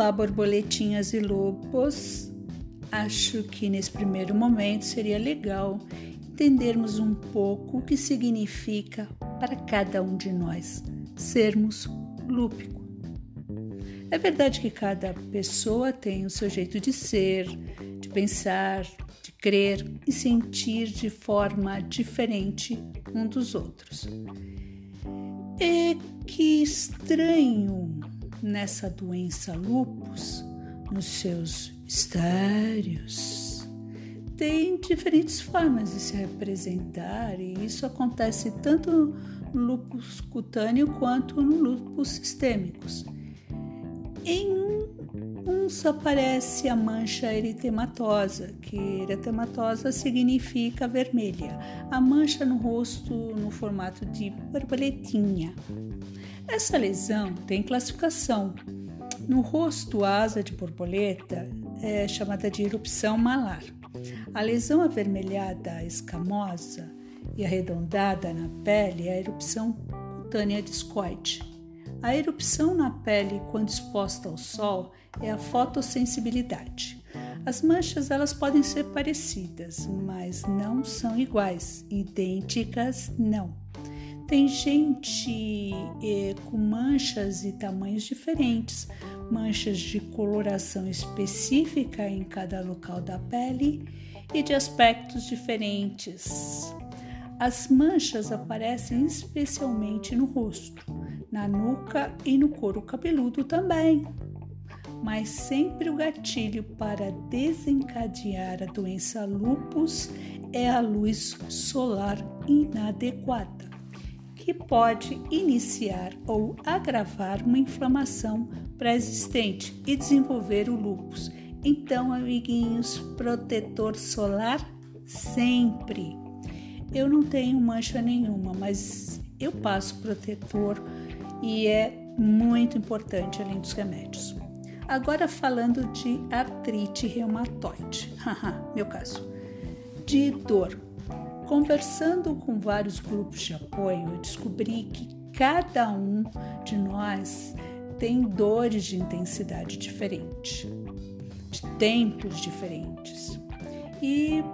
Olá, borboletinhas e lobos. Acho que nesse primeiro momento seria legal entendermos um pouco o que significa para cada um de nós sermos lúpico. É verdade que cada pessoa tem o seu jeito de ser, de pensar, de crer e sentir de forma diferente um dos outros. É que estranho nessa doença lupus, nos seus estários, tem diferentes formas de se representar e isso acontece tanto no lupus cutâneo quanto no lupus sistêmicos. Em uns aparece a mancha eritematosa, que eritematosa significa vermelha, a mancha no rosto no formato de borboletinha. Essa lesão tem classificação. No rosto asa de borboleta é chamada de erupção malar. A lesão avermelhada, escamosa e arredondada na pele é a erupção cutânea discoide. A erupção na pele, quando exposta ao sol, é a fotossensibilidade. As manchas elas podem ser parecidas, mas não são iguais, idênticas não. Tem gente eh, com manchas e tamanhos diferentes, manchas de coloração específica em cada local da pele e de aspectos diferentes. As manchas aparecem especialmente no rosto, na nuca e no couro cabeludo também. Mas sempre o gatilho para desencadear a doença lupus é a luz solar inadequada que pode iniciar ou agravar uma inflamação pré-existente e desenvolver o lúpus. Então, amiguinhos, protetor solar sempre. Eu não tenho mancha nenhuma, mas eu passo protetor e é muito importante além dos remédios. Agora falando de artrite reumatoide, meu caso, de dor Conversando com vários grupos de apoio, eu descobri que cada um de nós tem dores de intensidade diferente, de tempos diferentes. E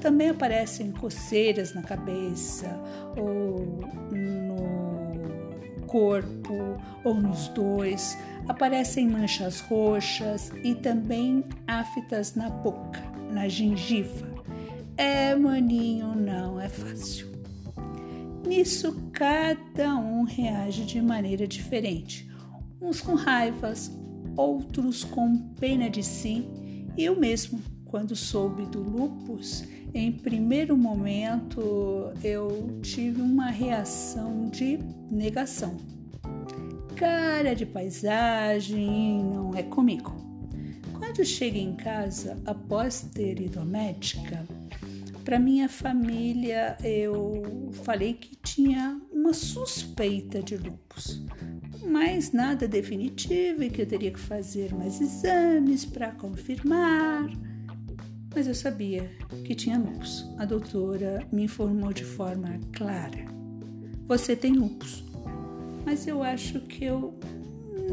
também aparecem coceiras na cabeça ou no corpo ou nos dois. Aparecem manchas roxas e também aftas na boca, na gengiva. É, maninho, não é fácil. Nisso, cada um reage de maneira diferente. Uns com raivas, outros com pena de si. E eu mesmo, quando soube do lupus, em primeiro momento eu tive uma reação de negação. Cara de paisagem, não é comigo. Quando cheguei em casa, após ter ido à médica, para minha família, eu falei que tinha uma suspeita de lupus, mas nada definitivo e que eu teria que fazer mais exames para confirmar. Mas eu sabia que tinha lupus. A doutora me informou de forma clara: você tem lupus. Mas eu acho que eu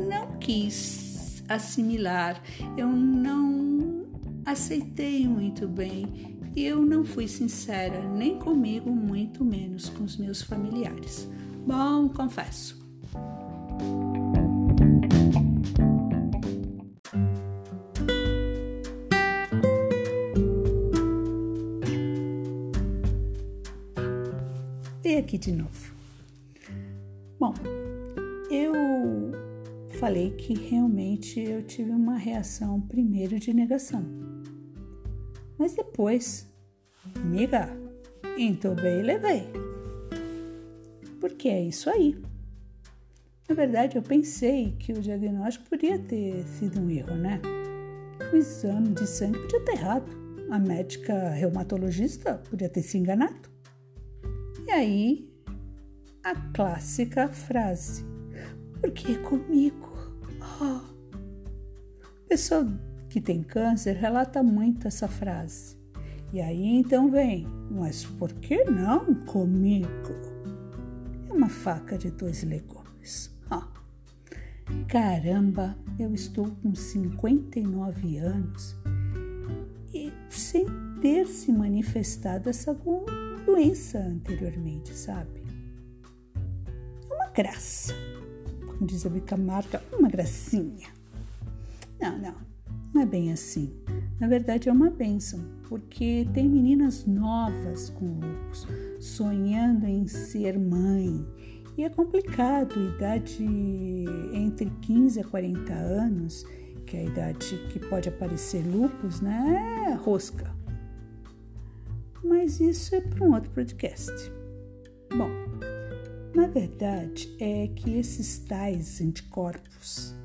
não quis assimilar, eu não aceitei muito bem e eu não fui sincera nem comigo, muito menos com os meus familiares. Bom, confesso. E aqui de novo. Bom, eu falei que realmente eu tive uma reação primeiro de negação mas depois, amiga, entubei e levei. Porque é isso aí. Na verdade, eu pensei que o diagnóstico podia ter sido um erro, né? O exame de sangue podia ter errado. A médica reumatologista podia ter se enganado. E aí, a clássica frase: Por que comigo? Oh. Pessoa que tem câncer relata muito essa frase. E aí então vem, mas por que não comigo? É uma faca de dois legumes. caramba, eu estou com 59 anos e sem ter se manifestado essa doença anteriormente, sabe? É uma graça, como diz a Bicamarca, uma gracinha. Não, não, não é bem assim. Na verdade, é uma bênção, porque tem meninas novas com lupus sonhando em ser mãe. E é complicado, idade entre 15 a 40 anos, que é a idade que pode aparecer lupus, né? É rosca. Mas isso é para um outro podcast. Bom, na verdade é que esses tais anticorpos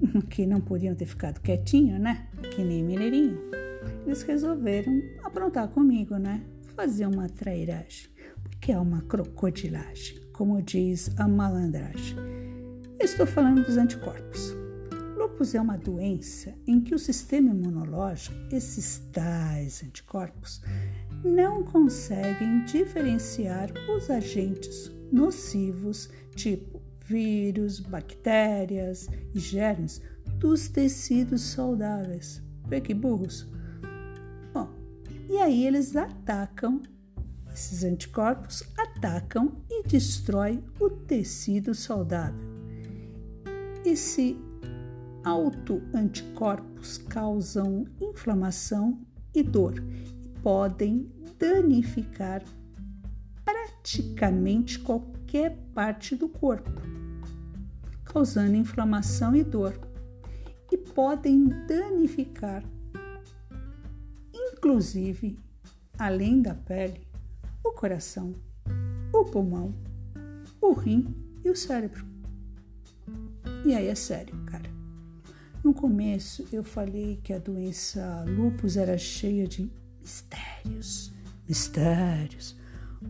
que não podiam ter ficado quietinho, né? Que nem mineirinho. Eles resolveram aprontar comigo, né? Fazer uma trairagem, porque é uma crocodilagem, como diz a malandragem. estou falando dos anticorpos. Lupus é uma doença em que o sistema imunológico, esses tais anticorpos, não conseguem diferenciar os agentes nocivos, tipo vírus, bactérias e germes dos tecidos saudáveis. Vê que burros! Bom, e aí eles atacam, esses anticorpos atacam e destrói o tecido saudável. Esse autoanticorpos causam inflamação e dor e podem danificar praticamente qualquer parte do corpo causando inflamação e dor, e podem danificar, inclusive, além da pele, o coração, o pulmão, o rim e o cérebro. E aí é sério, cara. No começo eu falei que a doença lupus era cheia de mistérios, mistérios,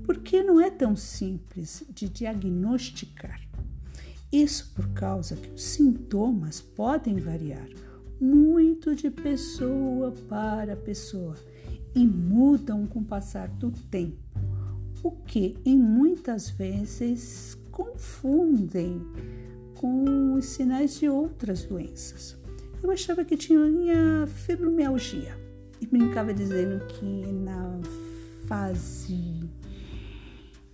porque não é tão simples de diagnosticar. Isso por causa que os sintomas podem variar muito de pessoa para pessoa e mudam com o passar do tempo, o que em muitas vezes confundem com os sinais de outras doenças. Eu achava que tinha fibromialgia e brincava dizendo que na fase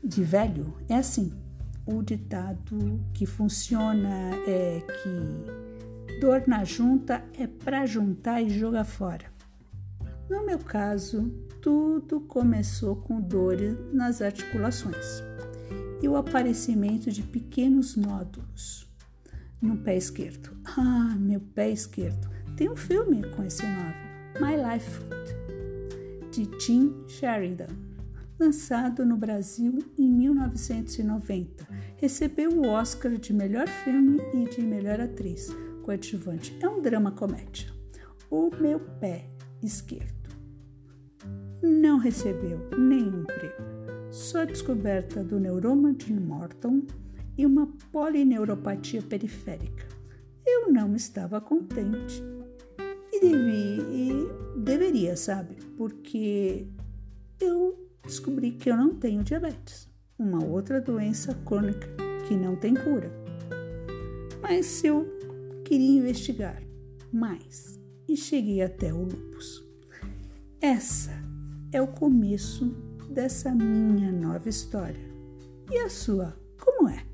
de velho é assim, o ditado que funciona é que dor na junta é para juntar e jogar fora. No meu caso, tudo começou com dores nas articulações e o aparecimento de pequenos nódulos no pé esquerdo. Ah, meu pé esquerdo. Tem um filme com esse nome, My Life Foot, de Tim Sheridan lançado no Brasil em 1990. Recebeu o Oscar de melhor filme e de melhor atriz coadjuvante. É um drama comédia. O meu pé esquerdo não recebeu nenhum prêmio. Só a descoberta do neuroma de Morton e uma polineuropatia periférica. Eu não estava contente. E, devia, e deveria, sabe? Porque eu descobri que eu não tenho diabetes, uma outra doença crônica que não tem cura. Mas eu queria investigar mais e cheguei até o lupus. Essa é o começo dessa minha nova história. E a sua, como é?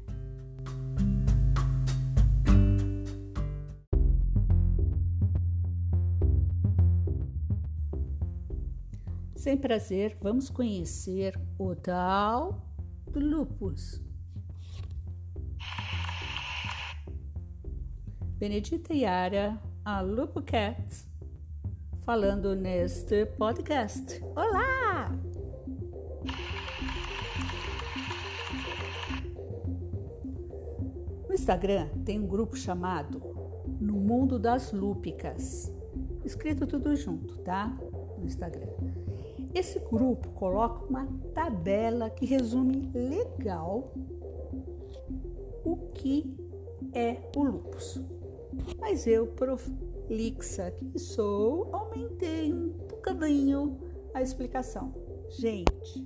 Sem prazer, vamos conhecer o tal do lupus. Benedita Yara, a Lupo Cats, falando neste podcast. Olá! No Instagram tem um grupo chamado No Mundo das Lúpicas. Escrito tudo junto, tá? No Instagram. Esse grupo coloca uma tabela que resume legal o que é o lupus. Mas eu, prolixa que sou, aumentei um bocadinho a explicação. Gente,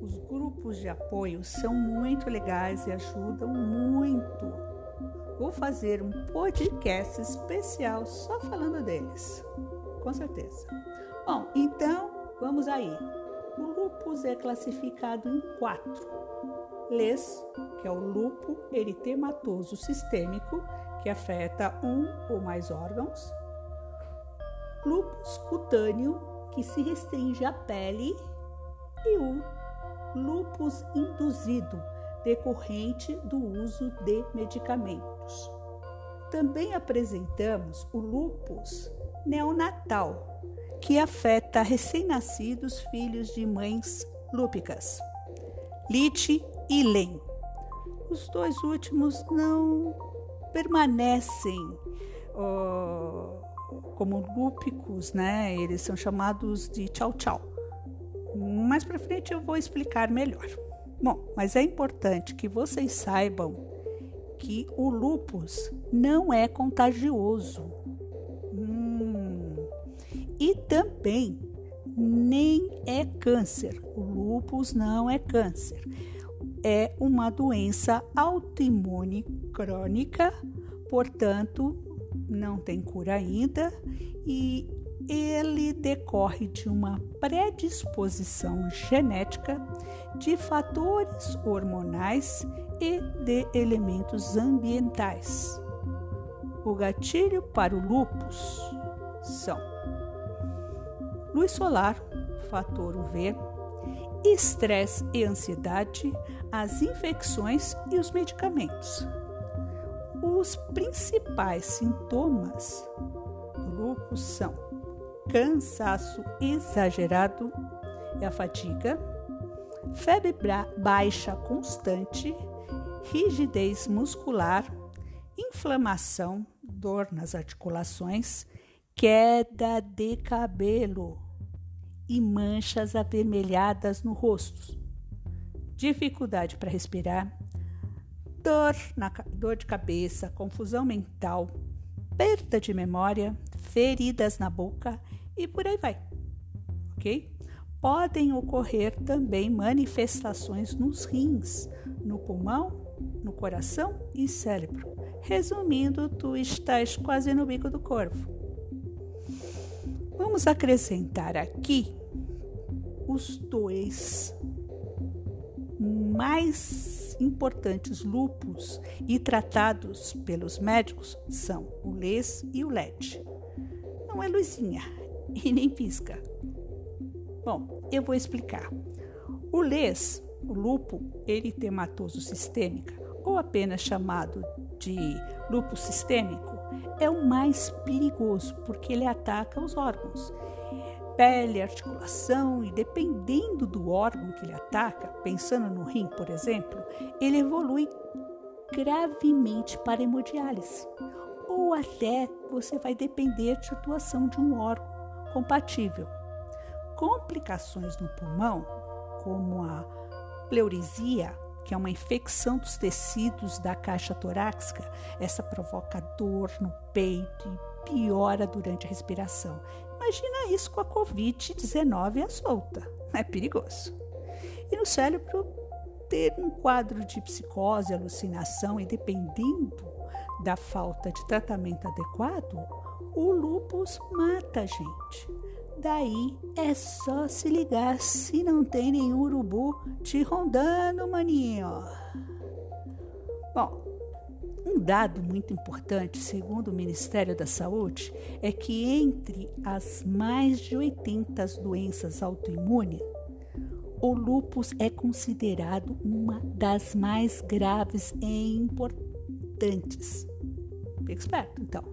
os grupos de apoio são muito legais e ajudam muito Vou fazer um podcast especial só falando deles, com certeza. Bom, então vamos aí. O lúpus é classificado em quatro. LES, que é o lúpulo eritematoso sistêmico, que afeta um ou mais órgãos. Lúpus cutâneo, que se restringe à pele. E o lúpus induzido, decorrente do uso de medicamentos. Também apresentamos o lúpus neonatal, que afeta recém-nascidos filhos de mães lúpicas, Lite e Len. Os dois últimos não permanecem como lúpicos, né? Eles são chamados de tchau-tchau. Mais para frente eu vou explicar melhor. Bom, mas é importante que vocês saibam que o lupus não é contagioso. E também nem é câncer. O lupus não é câncer. É uma doença autoimune crônica, portanto, não tem cura ainda e ele decorre de uma predisposição genética de fatores hormonais e de elementos ambientais. O gatilho para o lúpus são luz solar, fator UV, estresse e ansiedade, as infecções e os medicamentos. Os principais sintomas do lúpus são cansaço exagerado é a fadiga, febre baixa constante, rigidez muscular, inflamação, dor nas articulações, queda de cabelo e manchas avermelhadas no rosto, dificuldade para respirar, dor, na, dor de cabeça, confusão mental, perda de memória, feridas na boca e por aí vai, ok? Podem ocorrer também manifestações nos rins, no pulmão, no coração e cérebro. Resumindo, tu estás quase no bico do corvo. Vamos acrescentar aqui os dois mais importantes lupus e tratados pelos médicos são o LES e o LED. Não é luzinha, e nem pisca. Bom, eu vou explicar. O LES, o lupo eritematoso sistêmica, ou apenas chamado de lúpus sistêmico, é o mais perigoso porque ele ataca os órgãos. Pele, articulação e dependendo do órgão que ele ataca, pensando no rim, por exemplo, ele evolui gravemente para hemodiálise. Ou até você vai depender de atuação de um órgão compatível. Complicações no pulmão, como a pleurisia, que é uma infecção dos tecidos da caixa torácica, essa provoca dor no peito e piora durante a respiração. Imagina isso com a Covid-19 à solta. É perigoso. E no cérebro, ter um quadro de psicose, alucinação e dependendo da falta de tratamento adequado, o lupus mata a gente. Daí é só se ligar se não tem nenhum urubu te rondando, maninho. Bom, um dado muito importante, segundo o Ministério da Saúde, é que entre as mais de 80 doenças autoimunes, o lupus é considerado uma das mais graves e importantes. Fica esperto, então.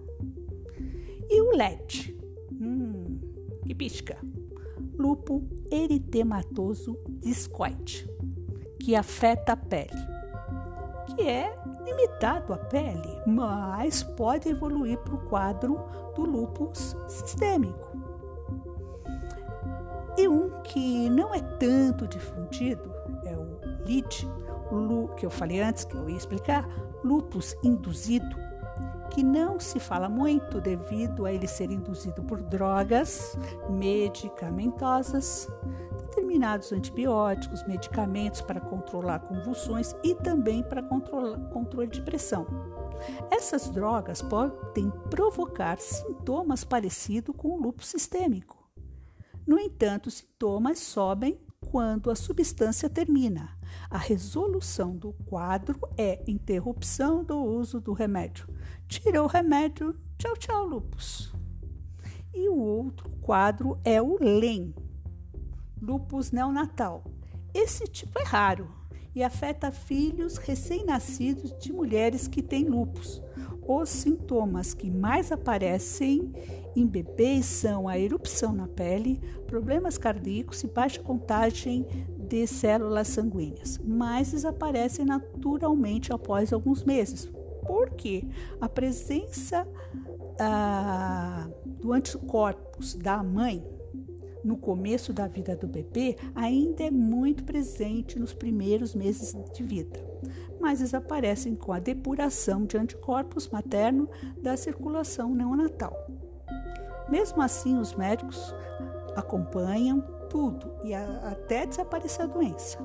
E o LED? Pisca. Lupo eritematoso discoide, que afeta a pele, que é limitado à pele, mas pode evoluir para o quadro do lupus sistêmico. E um que não é tanto difundido é o LID, que eu falei antes, que eu ia explicar, lupus induzido, que não se fala muito devido a ele ser induzido por drogas medicamentosas, determinados antibióticos, medicamentos para controlar convulsões e também para controle de pressão. Essas drogas podem provocar sintomas parecidos com o lúpus sistêmico. No entanto, os sintomas sobem quando a substância termina. A resolução do quadro é interrupção do uso do remédio. Tira o remédio, tchau, tchau, lupus. E o outro quadro é o LEM, lupus neonatal. Esse tipo é raro e afeta filhos recém-nascidos de mulheres que têm lupus. Os sintomas que mais aparecem em bebês são a erupção na pele, problemas cardíacos e baixa contagem de células sanguíneas, mas desaparecem naturalmente após alguns meses. Por quê? A presença ah, do anticorpos da mãe no começo da vida do bebê ainda é muito presente nos primeiros meses de vida, mas desaparecem com a depuração de anticorpos materno da circulação neonatal. Mesmo assim, os médicos acompanham tudo e a, até desaparecer a doença.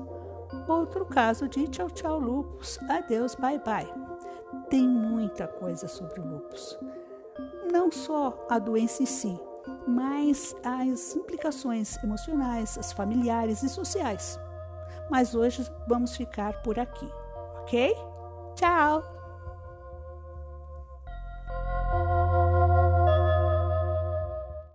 Outro caso de tchau tchau lupus, adeus bye bye. Tem muita coisa sobre o lupus. Não só a doença em si, mas as implicações emocionais, as familiares e sociais. Mas hoje vamos ficar por aqui, ok? Tchau!